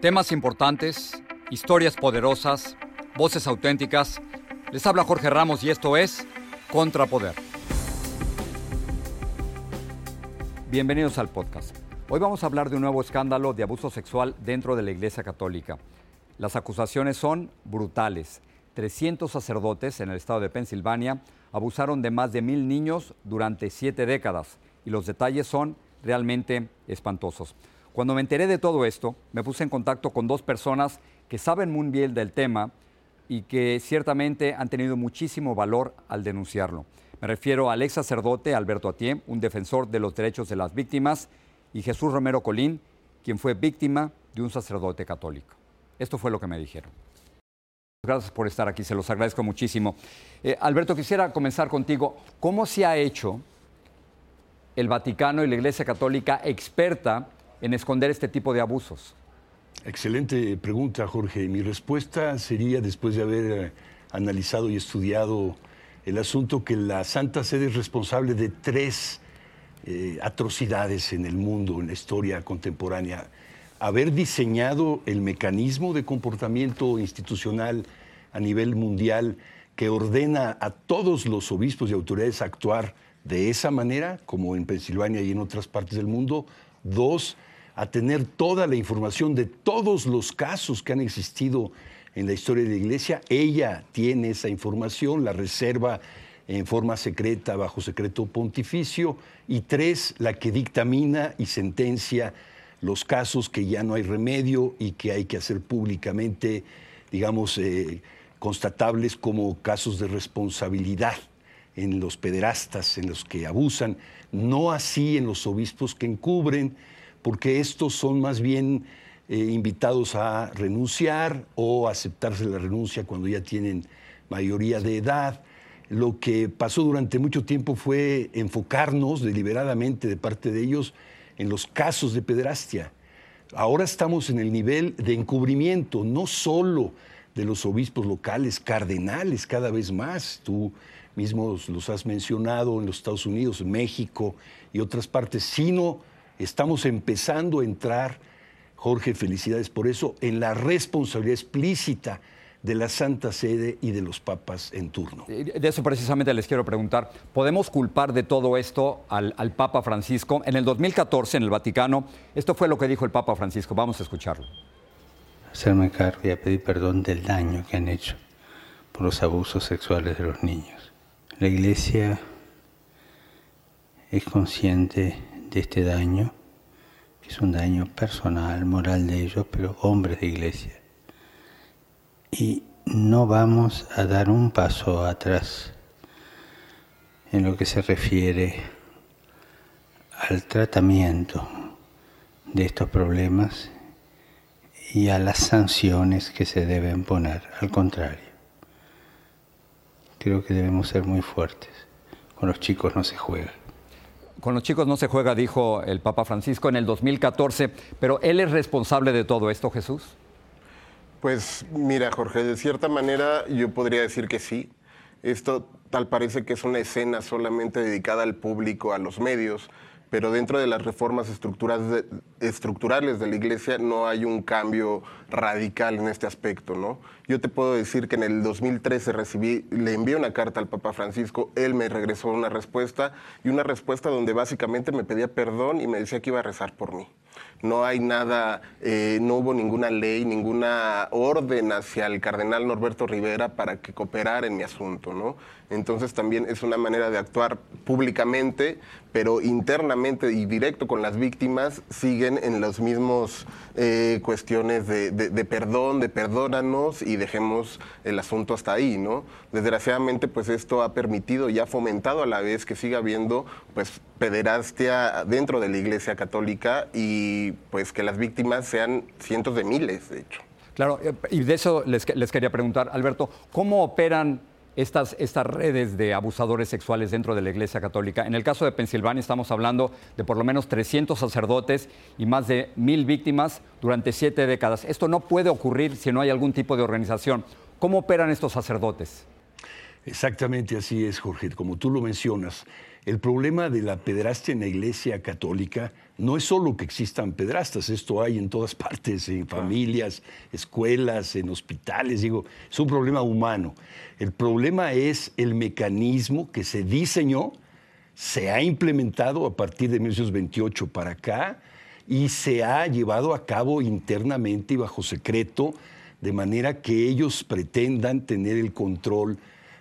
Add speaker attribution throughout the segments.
Speaker 1: Temas importantes, historias poderosas, voces auténticas. Les habla Jorge Ramos y esto es Contrapoder. Bienvenidos al podcast. Hoy vamos a hablar de un nuevo escándalo de abuso sexual dentro de la Iglesia Católica. Las acusaciones son brutales. 300 sacerdotes en el estado de Pensilvania abusaron de más de mil niños durante siete décadas y los detalles son realmente espantosos. Cuando me enteré de todo esto, me puse en contacto con dos personas que saben muy bien del tema y que ciertamente han tenido muchísimo valor al denunciarlo. Me refiero al ex sacerdote Alberto Atié, un defensor de los derechos de las víctimas, y Jesús Romero Colín, quien fue víctima de un sacerdote católico. Esto fue lo que me dijeron. Gracias por estar aquí, se los agradezco muchísimo. Eh, Alberto, quisiera comenzar contigo. ¿Cómo se ha hecho el Vaticano y la Iglesia Católica experta en esconder este tipo de abusos?
Speaker 2: Excelente pregunta, Jorge. Mi respuesta sería, después de haber eh, analizado y estudiado el asunto, que la Santa Sede es responsable de tres eh, atrocidades en el mundo, en la historia contemporánea. Haber diseñado el mecanismo de comportamiento institucional a nivel mundial que ordena a todos los obispos y autoridades actuar de esa manera, como en Pensilvania y en otras partes del mundo. Dos, a tener toda la información de todos los casos que han existido en la historia de la Iglesia. Ella tiene esa información, la reserva en forma secreta, bajo secreto pontificio. Y tres, la que dictamina y sentencia los casos que ya no hay remedio y que hay que hacer públicamente, digamos, eh, constatables como casos de responsabilidad en los pederastas, en los que abusan, no así en los obispos que encubren, porque estos son más bien eh, invitados a renunciar o aceptarse la renuncia cuando ya tienen mayoría de edad. Lo que pasó durante mucho tiempo fue enfocarnos deliberadamente de parte de ellos en los casos de pederastia. Ahora estamos en el nivel de encubrimiento, no solo de los obispos locales, cardenales cada vez más. Tú mismo los has mencionado en los Estados Unidos, México y otras partes, sino Estamos empezando a entrar, Jorge, felicidades por eso, en la responsabilidad explícita de la Santa Sede y de los papas en turno.
Speaker 1: De eso precisamente les quiero preguntar. ¿Podemos culpar de todo esto al, Papa Francisco? En el 2014, en el Vaticano, esto fue lo que dijo el Papa Francisco. Vamos a escucharlo.
Speaker 3: Hacerme cargo y a pedir perdón del daño que han hecho por los abusos sexuales de los niños. La Iglesia es consciente de este daño, que es un daño personal, moral de ellos, pero hombres de iglesia. Y no vamos a dar un paso atrás en lo que se refiere al tratamiento de estos problemas y a las sanciones que se deben poner. Al contrario, creo que debemos ser muy fuertes. Con los chicos no se juega
Speaker 1: con los chicos no se juega, dijo el Papa Francisco en el 2014, pero ¿él es responsable de todo esto, Jesús?
Speaker 4: Pues mira, Jorge, de cierta manera yo podría decir que sí. Esto tal parece que es una escena solamente dedicada al público, a los medios, pero dentro de las reformas estructurales de la Iglesia no hay un cambio radical en este aspecto, ¿no? Yo te puedo decir que en el 2013 recibí, le envié una carta al Papa Francisco, él me regresó una respuesta y una respuesta donde básicamente me pedía perdón y me decía que iba a rezar por mí no hay nada, eh, no hubo ninguna ley, ninguna orden hacia el cardenal Norberto Rivera para que cooperara en mi asunto, ¿no? Entonces también es una manera de actuar públicamente, pero internamente y directo con las víctimas siguen en las mismas eh, cuestiones de, perdón, de perdónanos y dejemos el asunto hasta ahí, ¿no? Desgraciadamente, pues esto ha permitido y ha fomentado a la vez que siga habiendo, pues, pederastia dentro de la Iglesia Católica y, pues, que las víctimas sean cientos de miles, de hecho.
Speaker 1: Claro, y de eso les, les quería preguntar, Alberto, ¿cómo operan estas, estas redes de abusadores sexuales dentro de la Iglesia Católica. En el caso de Pensilvania estamos hablando de por lo menos 300 sacerdotes y más de mil víctimas durante siete décadas. Esto no puede ocurrir si no hay algún tipo de organización. ¿Cómo operan estos sacerdotes?
Speaker 2: Exactamente así es, Jorge. Como tú lo mencionas, el problema de la pederastia en la Iglesia Católica no es solo que existan pedrastas, esto hay en todas partes, en familias, escuelas, en hospitales, digo, es un problema humano. El problema es el mecanismo que se diseñó, se ha implementado a partir de 1928 para acá y se ha llevado a cabo internamente y bajo secreto, de manera que ellos pretendan tener el control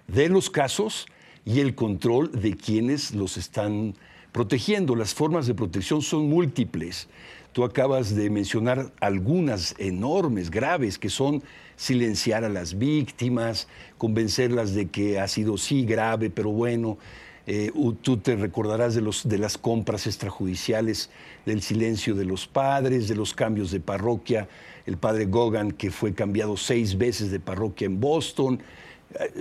Speaker 2: de los casos y el control de quienes los están protegiendo. Las formas de protección son múltiples. Tú acabas de mencionar algunas enormes, graves, que son silenciar a las víctimas, convencerlas de que ha sido sí grave, pero bueno. Eh, tú te recordarás de, los, de las compras extrajudiciales, del silencio de los padres, de los cambios de parroquia. El padre Gogan, que fue cambiado seis veces de parroquia en Boston.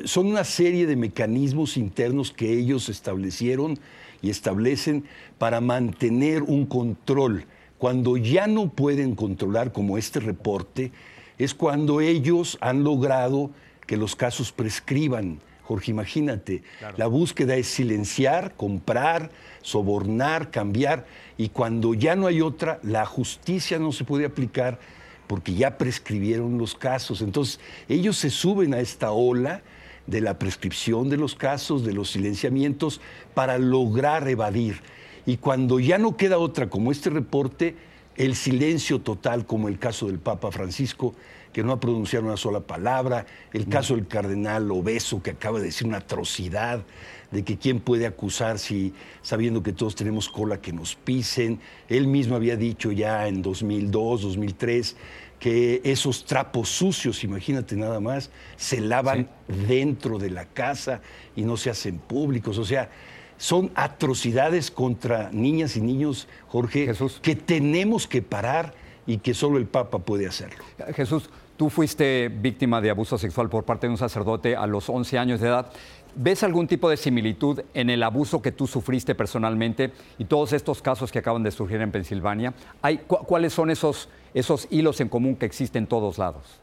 Speaker 2: Son una serie de mecanismos internos que ellos establecieron y establecen para mantener un control. Cuando ya no pueden controlar, como este reporte, es cuando ellos han logrado que los casos prescriban. Jorge, imagínate, la búsqueda es silenciar, comprar, sobornar, cambiar, y cuando ya no hay otra, la justicia no se puede aplicar porque ya prescribieron los casos. Entonces, ellos se suben a esta ola de la prescripción de los casos, de los silenciamientos, para lograr evadir. Y cuando ya no queda otra como este reporte, el silencio total, como el caso del Papa Francisco, que no ha pronunciado una sola palabra, el caso del cardenal obeso, que acaba de decir una atrocidad, de que quién puede acusar si sabiendo que todos tenemos cola que nos pisen. Él mismo había dicho ya en 2002, 2003, que esos trapos sucios, imagínate nada más, se lavan dentro de la casa y no se hacen públicos. O sea, son atrocidades contra niñas y niños, Jorge, que tenemos que parar y que solo el Papa puede hacerlo.
Speaker 1: Jesús, tú fuiste víctima de abuso sexual por parte de un sacerdote a los 11 años de edad. ¿Ves algún tipo de similitud en el abuso que tú sufriste personalmente y todos estos casos que acaban de surgir en Pensilvania? ¿Hay, ¿Cuáles son esos, esos hilos en común que existen en todos lados?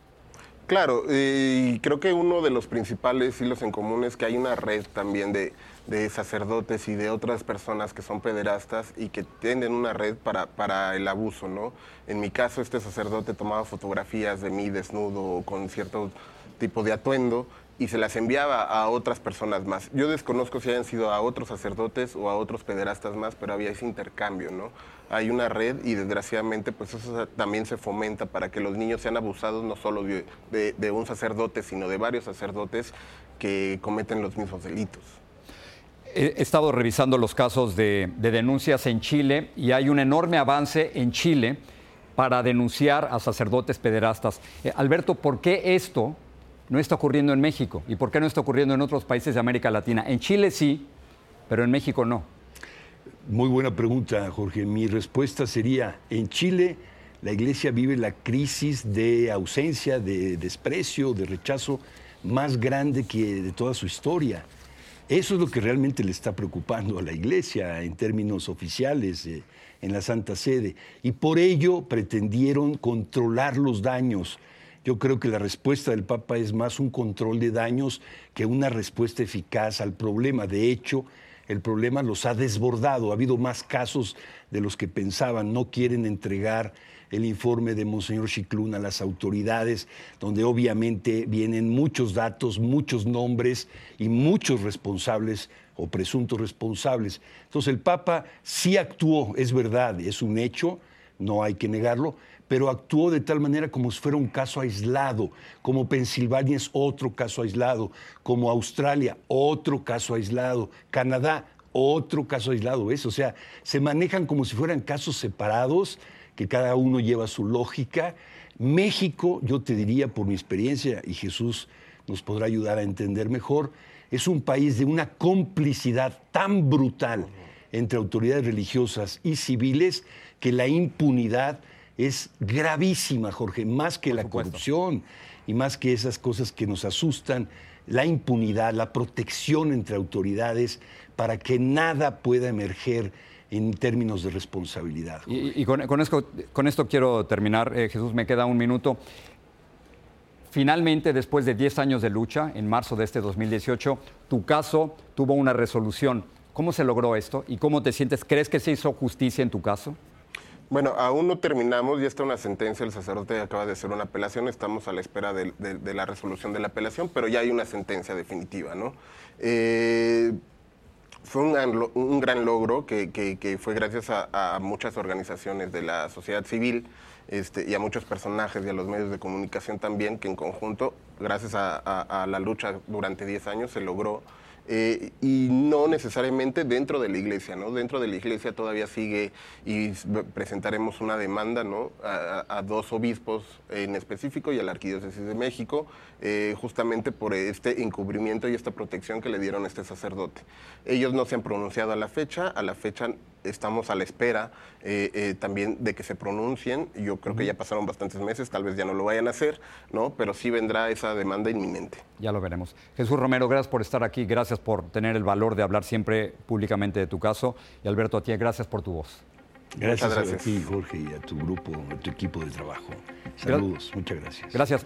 Speaker 4: Claro, y creo que uno de los principales hilos en común es que hay una red también de, de sacerdotes y de otras personas que son pederastas y que tienen una red para, para, el abuso, ¿no? En mi caso, este sacerdote tomaba fotografías de mí desnudo con cierto tipo de atuendo y se las enviaba a otras personas más. Yo desconozco si hayan sido a otros sacerdotes o a otros pederastas más, pero había ese intercambio, ¿no? Hay una red y desgraciadamente pues eso también se fomenta para que los niños sean abusados no solo de, un sacerdote, sino de varios sacerdotes que cometen los mismos delitos.
Speaker 1: He estado revisando los casos de, denuncias en Chile y hay un enorme avance en Chile para denunciar a sacerdotes pederastas. Eh, Alberto, ¿por qué esto no está ocurriendo en México? ¿Y por qué no está ocurriendo en otros países de América Latina? En Chile sí, pero en México no.
Speaker 2: Muy buena pregunta, Jorge. Mi respuesta sería, en Chile la iglesia vive la crisis de ausencia, de desprecio, de rechazo más grande que de toda su historia. Eso es lo que realmente le está preocupando a la iglesia en términos oficiales eh, en la Santa Sede. Y por ello pretendieron controlar los daños yo creo que la respuesta del Papa es más un control de daños que una respuesta eficaz al problema. De hecho, el problema los ha desbordado. Ha habido más casos de los que pensaban. No quieren entregar el informe de Monseñor Chiclún a las autoridades, donde obviamente vienen muchos datos, muchos nombres y muchos responsables o presuntos responsables. Entonces el Papa sí actuó, es verdad, es un hecho, no hay que negarlo, pero actuó de tal manera como si fuera un caso aislado, como Pensilvania es otro caso aislado, como Australia, otro caso aislado, Canadá, otro caso aislado, ¿ves? O sea, se manejan como si fueran casos separados, que cada uno lleva su lógica. México, yo te diría por mi experiencia, y Jesús nos podrá ayudar a entender mejor, es un país de una complicidad tan brutal entre autoridades religiosas y civiles que la impunidad es gravísima, Jorge, más que la corrupción y más que esas cosas que nos asustan, la impunidad, la protección entre autoridades para que nada pueda emerger en términos de responsabilidad.
Speaker 1: Y, con, esto, con, esto, quiero terminar, eh, Jesús, me queda un minuto. Finalmente, después de 10 años de lucha, en marzo de este 2018, tu caso tuvo una resolución. ¿Cómo se logró esto y cómo te sientes? ¿Crees que se hizo justicia en tu caso?
Speaker 4: Bueno, aún no terminamos, ya está una sentencia, el sacerdote acaba de hacer una apelación, estamos a la espera de, la resolución de la apelación, pero ya hay una sentencia definitiva, ¿no? Eh, fue un, gran logro que, fue gracias a, muchas organizaciones de la sociedad civil este, y a muchos personajes y a los medios de comunicación también, que en conjunto, gracias a, la lucha durante 10 años, se logró eh, y no necesariamente dentro de la iglesia, ¿no? Dentro de la iglesia todavía sigue y presentaremos una demanda, ¿no? A, dos obispos en específico y a la Arquidiócesis de México, eh, justamente por este encubrimiento y esta protección que le dieron a este sacerdote. Ellos no se han pronunciado a la fecha, a la fecha estamos a la espera eh, eh, también de que se pronuncien. Yo creo que ya pasaron bastantes meses, tal vez ya no lo vayan a hacer, ¿no? Pero sí vendrá esa demanda inminente.
Speaker 1: Ya lo veremos. Jesús Romero, gracias por estar aquí, gracias por tener el valor de hablar siempre públicamente de tu caso. Y Alberto, a ti, gracias por tu voz.
Speaker 2: Gracias, gracias. a ti, Jorge, y a tu grupo, a tu equipo de trabajo. Saludos, muchas gracias.
Speaker 1: Gracias.